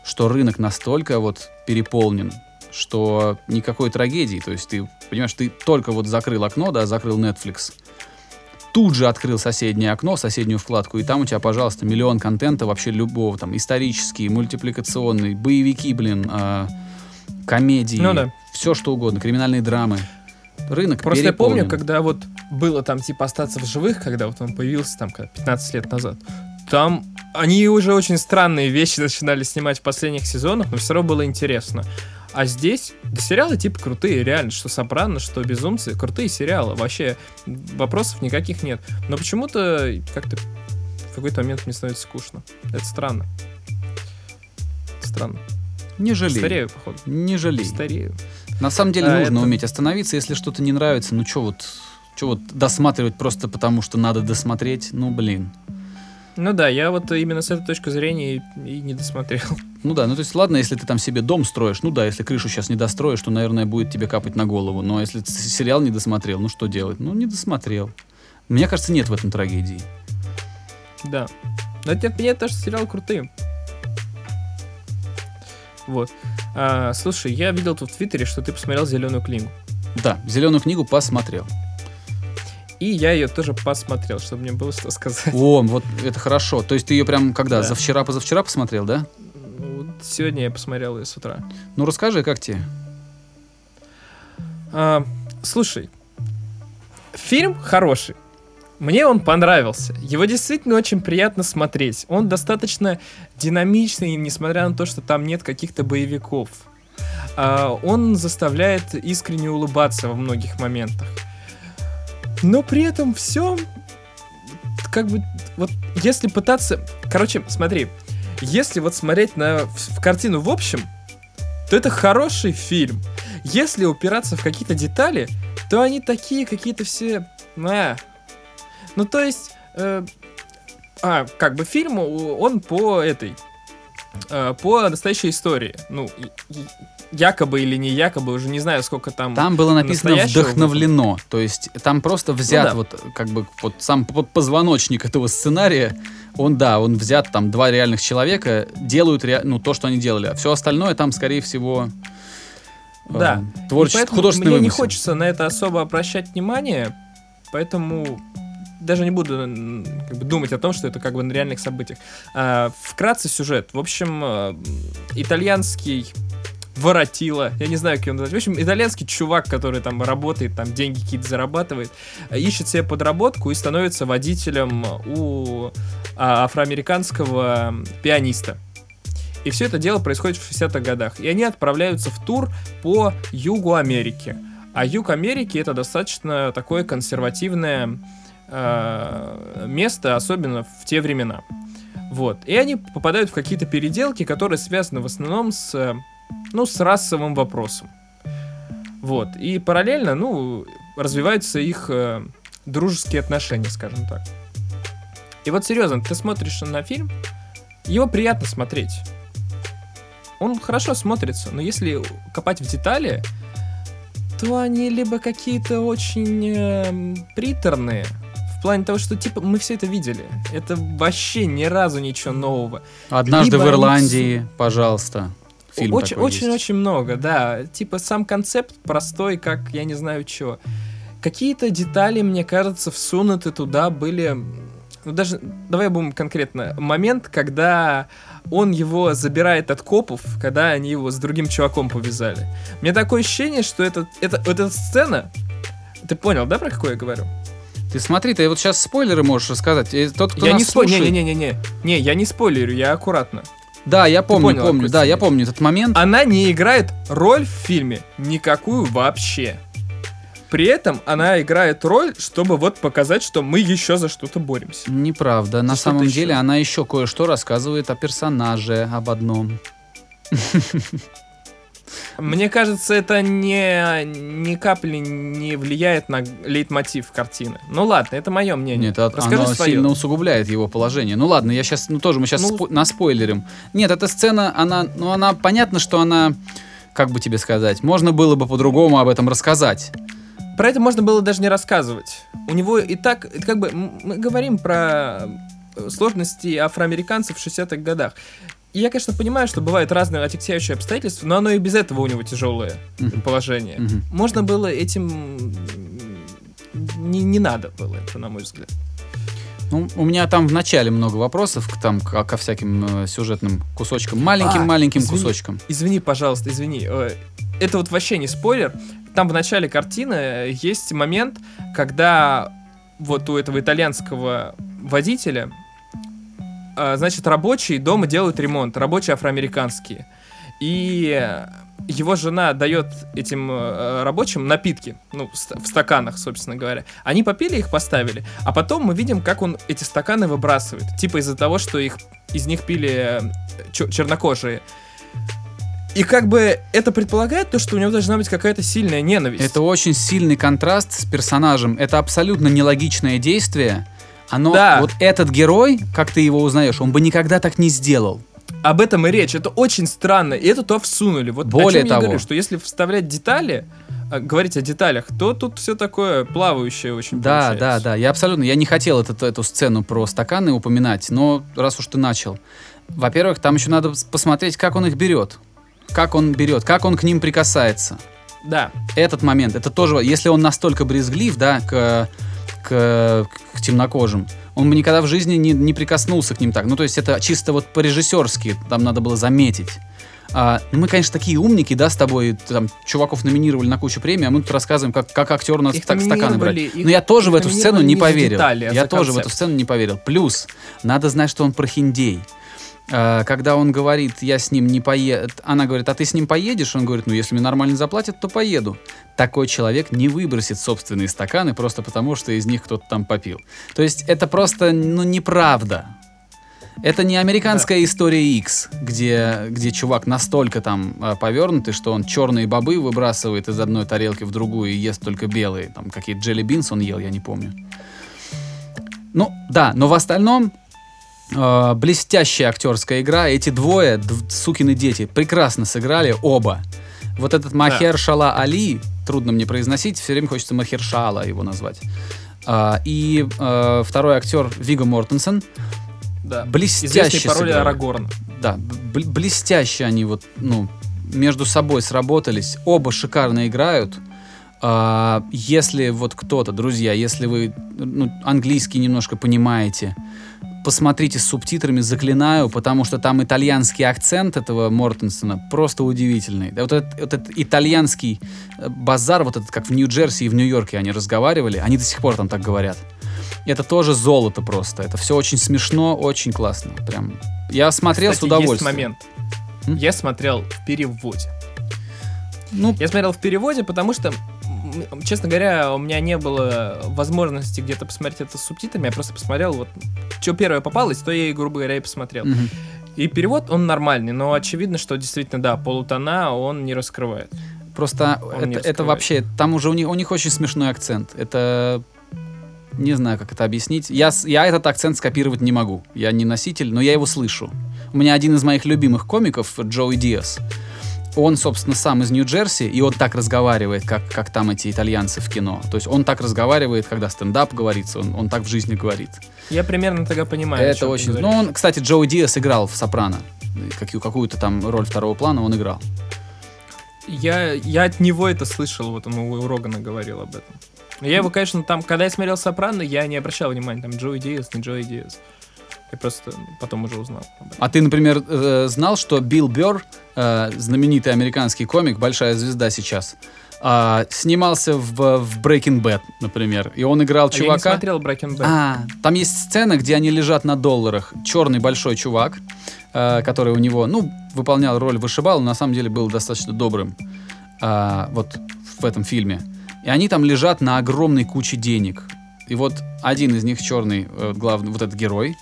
что рынок настолько вот переполнен, что никакой трагедии. То есть ты, понимаешь, ты только вот закрыл окно, да, закрыл Netflix, тут же открыл соседнее окно, соседнюю вкладку, и там у тебя, пожалуйста, миллион контента вообще любого, там, исторический, мультипликационный, боевики, блин, а, комедии, Ну да. все что угодно, криминальные драмы. Рынок Просто я помню, переполнен. когда вот было там типа остаться в живых, когда вот он появился там когда 15 лет назад, там они уже очень странные вещи начинали снимать в последних сезонах, но все равно было интересно. А здесь, да сериалы типа крутые, реально, что Сопрано, что Безумцы, крутые сериалы, вообще вопросов никаких нет. Но почему-то как-то в какой-то момент мне становится скучно. Это странно. Странно. Не жалей. Старею, походу. Не жалей. Старею. На самом деле А, нужно это- уметь остановиться, если что-то не нравится. Ну что вот, что вот досматривать просто потому, что надо досмотреть? Ну блин. Ну да, я вот именно с этой точки зрения и, и не досмотрел. Ну да, ну то есть ладно, если ты там себе дом строишь, ну да, если крышу сейчас не достроишь, то, наверное, будет тебе капать на голову. Но если ты сериал не досмотрел, ну что делать? Ну не досмотрел. Мне кажется, нет в этом трагедии. Да. Но это нет, тоже сериалы крутые. Вот. А, слушай, я видел тут в Твиттере, что ты посмотрел зеленую книгу. Да, зеленую книгу посмотрел. И я ее тоже посмотрел, чтобы мне было что сказать. О, вот это хорошо. То есть ты ее прям когда? Да. За вчера, позавчера посмотрел, да? Ну, Сегодня я посмотрел ее с утра. Ну расскажи, как тебе? А, слушай, фильм хороший. Мне он понравился. Его действительно очень приятно смотреть. Он достаточно динамичный, несмотря на то, что там нет каких-то боевиков. А, он заставляет искренне улыбаться во многих моментах. Но при этом все, как бы, вот если пытаться... Короче, смотри, если вот смотреть на в, в картину в общем, то это хороший фильм. Если упираться в какие-то детали, то они такие какие-то все... а. Ну, то есть... э, а, как бы фильм, он по этой... э, по настоящей истории. Ну, и- и- якобы или не якобы, уже не знаю, сколько там... Там было написано вдохновлено. То есть там просто взят Ну да. вот как бы вот сам позвоночник этого сценария. Он, да, он взят, там два реальных человека делают ре- ну, то, что они делали. А все остальное там, скорее всего, э, Да. творчество, художественный мне не вымысел. хочется на это особо обращать внимание, поэтому даже не буду как бы, думать о том, что это как бы на реальных событиях. А, вкратце сюжет. В общем, э, итальянский воротила, я не знаю, как его назвать. В общем, итальянский чувак, который там работает, там деньги какие-то зарабатывает, э, ищет себе подработку и становится водителем у а, афроамериканского пианиста. И все это дело происходит в 60-х годах. И они отправляются в тур по югу Америки. А юг Америки это достаточно такое консервативное э, место, особенно в те времена. Вот. И они попадают в какие-то переделки, которые связаны в основном с, э, ну, с расовым вопросом. Вот. И параллельно, ну, развиваются их э, дружеские отношения, скажем так. И вот серьезно, ты смотришь на фильм, его приятно смотреть. Он хорошо смотрится, но если копать в детали, то они либо какие-то очень эм, приторные, в плане того, что типа мы все это видели. Это вообще ни разу ничего нового. Однажды либо в они Ирландии, пожалуйста. Фильм очень, очень, очень много, да. Типа сам концепт простой, как я не знаю что. какие-то детали, мне кажется, всунуты туда были... Ну, даже, давай будем конкретно. Момент, когда он его забирает от копов, когда они его с другим чуваком повязали. Мне такое ощущение, что это, это, вот эта сцена... Ты понял, да, про какую я говорю? Ты смотри, ты вот сейчас спойлеры можешь рассказать. И тот, кто я не спойлерю. слушает- Не-не-не-не. Не, я не спойлерю, я аккуратно. Да, я помню, понял, помню, да, я помню этот момент. Она не играет роль в фильме никакую вообще. При этом она играет роль, чтобы вот показать, что мы еще за что-то боремся. Неправда. На самом еще. деле она еще кое-что рассказывает о персонаже, об одном. Мне кажется, это не, ни капли не влияет на лейтмотив картины. Ну ладно, это мое мнение. Нет, Расскажи оно свое. сильно усугубляет его положение. Ну ладно, я сейчас, ну тоже мы сейчас Ну- наспойлерим. Нет, эта сцена, она, ну она, понятно, что она, как бы тебе сказать, можно было бы по-другому об этом рассказать. Про это можно было даже не рассказывать. У него и так, как бы, мы говорим про э, сложности афроамериканцев в 60-х годах. И я, конечно, понимаю, что бывают разные отягчающие обстоятельства, но оно и без этого у него тяжелое Мгм. положение. Мгм. Можно было этим... Не, не надо было это, на мой взгляд. Ну, у меня там в начале много вопросов к, там, ко, ко всяким э, сюжетным кусочкам, маленьким-маленьким извини. кусочкам. Извини, пожалуйста, извини. Э, Это вот вообще не спойлер. Там в начале картины э, есть момент, когда вот у этого итальянского водителя, значит, рабочие дома делают ремонт, рабочие афроамериканские. И его жена дает этим э, рабочим напитки, ну, в ст- в стаканах, собственно говоря. Они попили, их поставили, а потом мы видим, как он эти стаканы выбрасывает. Типа из-за того, что их, из них пили э, чернокожие. И как бы это предполагает то, что у него должна быть какая-то сильная ненависть. Это очень сильный контраст с персонажем. Это абсолютно нелогичное действие. Оно, Да. вот этот герой, как ты его узнаешь, он бы никогда так не сделал. Об этом и речь. Это очень странно. И это то всунули. Вот Более о чем я того. говорю, что если вставлять детали, а, говорить о деталях, то тут все такое плавающее очень Да, получается. да, да. Я абсолютно, я не хотел эту, эту сцену про стаканы упоминать, но раз уж ты начал. Во-первых, там еще надо посмотреть, как он их берет. Как он берет, как он к ним прикасается. Да. Этот момент, это тоже, если он настолько брезглив, да, к, к, к темнокожим, он бы никогда в жизни не, не прикоснулся к ним так. Ну, то есть это чисто вот по-режиссерски, там надо было заметить. А, ну, мы, конечно, такие умники, да, с тобой, там, чуваков номинировали на кучу премий, а мы тут рассказываем, как, как актер у нас Их так стаканы номинировали, их- Но я тоже в эту сцену не поверил. детали, а я тоже в концепт. эту сцену не поверил. Плюс, надо знать, что он прохиндей. А, Когда он говорит, я с ним не поеду, она говорит, а ты с ним поедешь? Он говорит, ну если мне нормально заплатят, то поеду. Такой человек не выбросит собственные стаканы просто потому, что из них кто-то там попил. То есть это просто, ну, неправда. Это не американская история X, где, где чувак настолько там а, повернутый, что он черные бобы выбрасывает из одной тарелки в другую и ест только белые. Там какие-то джелли бинс он ел, я не помню. Ну, да, но в остальном э, блестящая актерская игра. Эти двое, дв- сукины дети, прекрасно сыграли оба. Вот этот Махер Шала Али, трудно мне произносить, все время хочется Махер Шала его назвать. А, и э, второй актер Виго Мортенсен. да. Блестяще Известный сыграли. Арагорна. Да, б- блестяще они вот, ну, между собой сработались. Оба шикарно играют. А, если вот кто-то, друзья, если вы ну, английский немножко понимаете, посмотрите с субтитрами, заклинаю, потому что там итальянский акцент этого Мортенсона просто удивительный. Да, Вот этот, вот этот итальянский э, базар, вот этот, как в Нью-Джерси и в Нью-Йорке они разговаривали, они до сих пор там так говорят. Это тоже золото просто. Это все очень смешно, очень классно. Прям. Я смотрел Кстати, с удовольствием. есть момент. М? Я смотрел в переводе. Ну, Я смотрел в переводе, потому что, честно говоря, у меня не было возможности где-то посмотреть это с субтитрами. Я просто посмотрел, вот, что первое попалось, то я грубо говоря, и посмотрел. мгм. И перевод, он нормальный, но очевидно, что действительно, да, полутона он не раскрывает. Просто Он это, это раскрывает. вообще, там уже у них, у них очень смешной акцент. Это не знаю, как это объяснить. Я, я этот акцент скопировать не могу. Я не носитель, но я его слышу. У меня один из моих любимых комиков, Джоуи Диас, он, собственно, сам из Нью-Джерси, и он так разговаривает, как, как там эти итальянцы в кино. То есть он так разговаривает, когда стендап говорится, он, он так в жизни говорит. Я примерно тогда понимаю. это очень... Ну, он, кстати, Джоуи Диас играл в «Сопрано». Какую- Какую-то там роль второго плана он играл. Я, я от него это слышал, вот он у Рогана говорил об этом. Я его, конечно, там, когда я смотрел «Сопрано», я не обращал внимания, там, Джои Диас, не Джои Диас. Я просто потом уже узнал. А ты, например, э, знал, что Билл Берр, э, знаменитый американский комик, большая звезда сейчас, а, снимался в, в Breaking Bad, например, и он играл А Я не чувака. смотрел Breaking Bad. А, там есть сцена, где они лежат на долларах. Черный большой чувак, э, который у него, ну, выполнял роль вышибала, на самом деле был достаточно добрым. а, вот в этом фильме. И они там лежат на огромной куче денег. И вот один из них черный, э, главный, вот этот герой,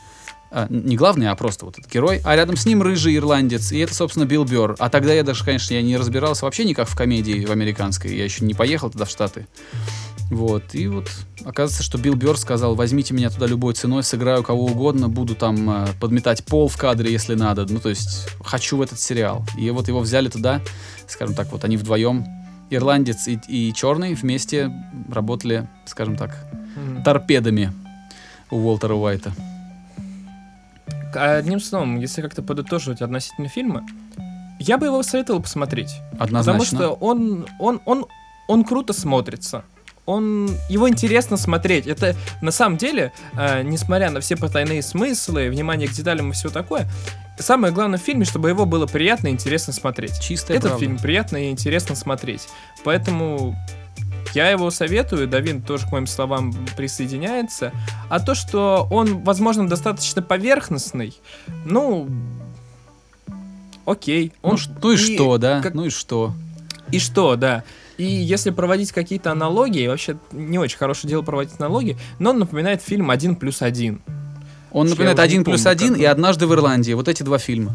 а, не главный, а просто вот этот герой, а рядом с ним рыжий ирландец, и это, собственно, Билл Берр. А тогда я даже, конечно, я не разбирался вообще никак в комедии в американской, я еще не поехал туда в Штаты. Вот, и вот оказывается, что Билл Берр сказал, возьмите меня туда любой ценой, сыграю кого угодно, буду там э, подметать пол в кадре, если надо, ну, то есть, хочу в этот сериал. И вот его взяли туда, скажем так, вот они вдвоем, ирландец и, и черный вместе работали, скажем так, Мгм. торпедами у Уолтера Уайта. А Одним словом, если как-то подытоживать относительно фильма, я бы его советовал посмотреть. Однозначно. Потому что он, он, он, он круто смотрится. Он, его интересно смотреть. Это на самом деле, э, несмотря на все потайные смыслы, внимание к деталям и все такое, самое главное в фильме, чтобы его было приятно и интересно смотреть. Чистая Этот правда. фильм приятно и интересно смотреть. Поэтому я его советую, Давин тоже к моим словам присоединяется. А то, что он, возможно, достаточно поверхностный, ну, окей. Ну, Он, ш- ну и, что, да? как- Ну и что? и что, да. И если проводить какие-то аналогии, вообще не очень хорошее дело проводить аналогии, но он напоминает фильм «Один плюс один». Он напоминает «Один плюс помню, один» и. «Однажды в Ирландии». Вот эти два фильма.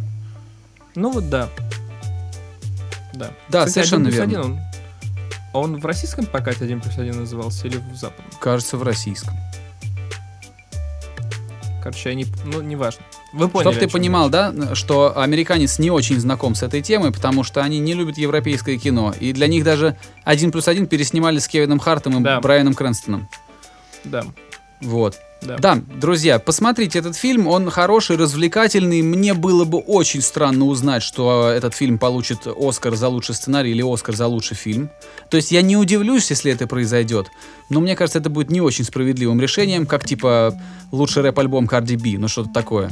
Ну вот да. Да. Да, Кстати, совершенно 1 плюс верно. 1, он, он в российском прокате 1 плюс 1 назывался или в западном? Кажется, в российском. Короче, я не... Ну, неважно. Вы поняли. Чтоб ты понимал, речь. да, что американец не очень знаком с этой темой, потому что они не любят европейское кино. И для них даже «Один плюс один» переснимали с Кевином Хартом и Да. Брайаном Крэнстоном. Да, Вот. Да. Да, друзья, посмотрите этот фильм, он хороший, развлекательный. Мне было бы очень странно узнать, что этот фильм получит Оскар за лучший сценарий или Оскар за лучший фильм. То есть я не удивлюсь, если это произойдет, но мне кажется, это будет не очень справедливым решением, как типа лучший рэп-альбом Cardi B, ну что-то такое.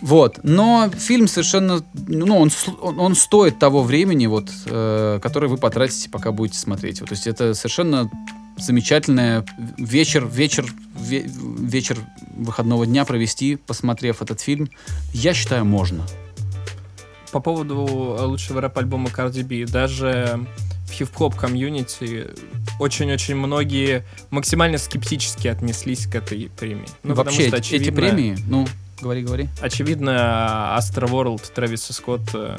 Вот, но фильм совершенно, ну, он, он стоит того времени, вот, э, которое вы потратите, пока будете смотреть. Вот, то есть это совершенно замечательное вечер, вечер, ве- вечер выходного дня провести, посмотрев этот фильм. Я считаю, можно. По поводу лучшего рэп-альбома Cardi B, даже в хип-хоп комьюнити очень-очень многие максимально скептически отнеслись к этой премии. Ну, потому Вообще, что, эти- эти очевидно- премии, ну, говори, говори. Очевидно, Astro World Трэвиса Скотта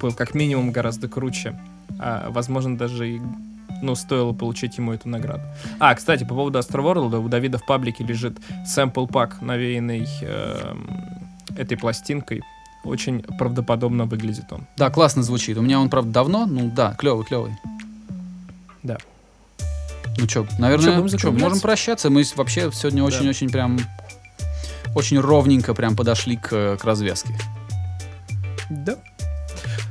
был как минимум гораздо круче. А, возможно, даже и ну, стоило получить ему эту награду. А, кстати, по поводу World, у Давида в паблике лежит сэмпл пак, навеянный эм, этой пластинкой. Очень правдоподобно выглядит он. Да, классно звучит. У меня он, правда, давно, ну да, клевый, клевый. Да. Ну что, наверное, чё, закругляться? можем прощаться. Мы вообще сегодня очень-очень прям, очень ровненько прям подошли к, к развязке. Да.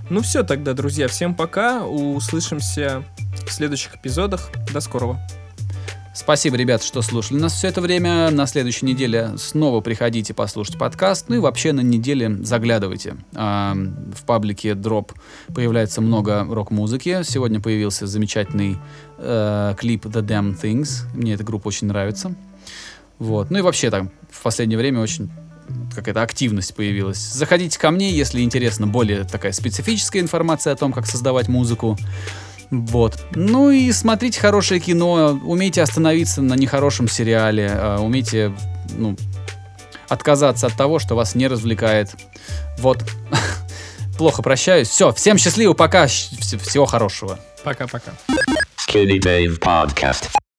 Ну все тогда, друзья, всем пока. Услышимся в следующих эпизодах. До скорого. Спасибо, ребят, что слушали нас все это время. На следующей неделе снова приходите послушать подкаст. Ну и вообще на неделе заглядывайте. А, В паблике Drop появляется много рок-музыки. Сегодня появился замечательный э, клип The Damn Things. Мне эта группа очень нравится. Вот. Ну и вообще там в последнее время очень какая-то активность появилась. Заходите ко мне, если интересна более такая специфическая информация о том, как создавать музыку. Вот. Ну и смотрите хорошее кино, умейте остановиться на нехорошем сериале, э, умейте, ну, отказаться от того, что вас не развлекает. Вот. Плохо прощаюсь. Все, всем счастливо, пока, всего хорошего. Пока-пока. Skinny Dave Podcast.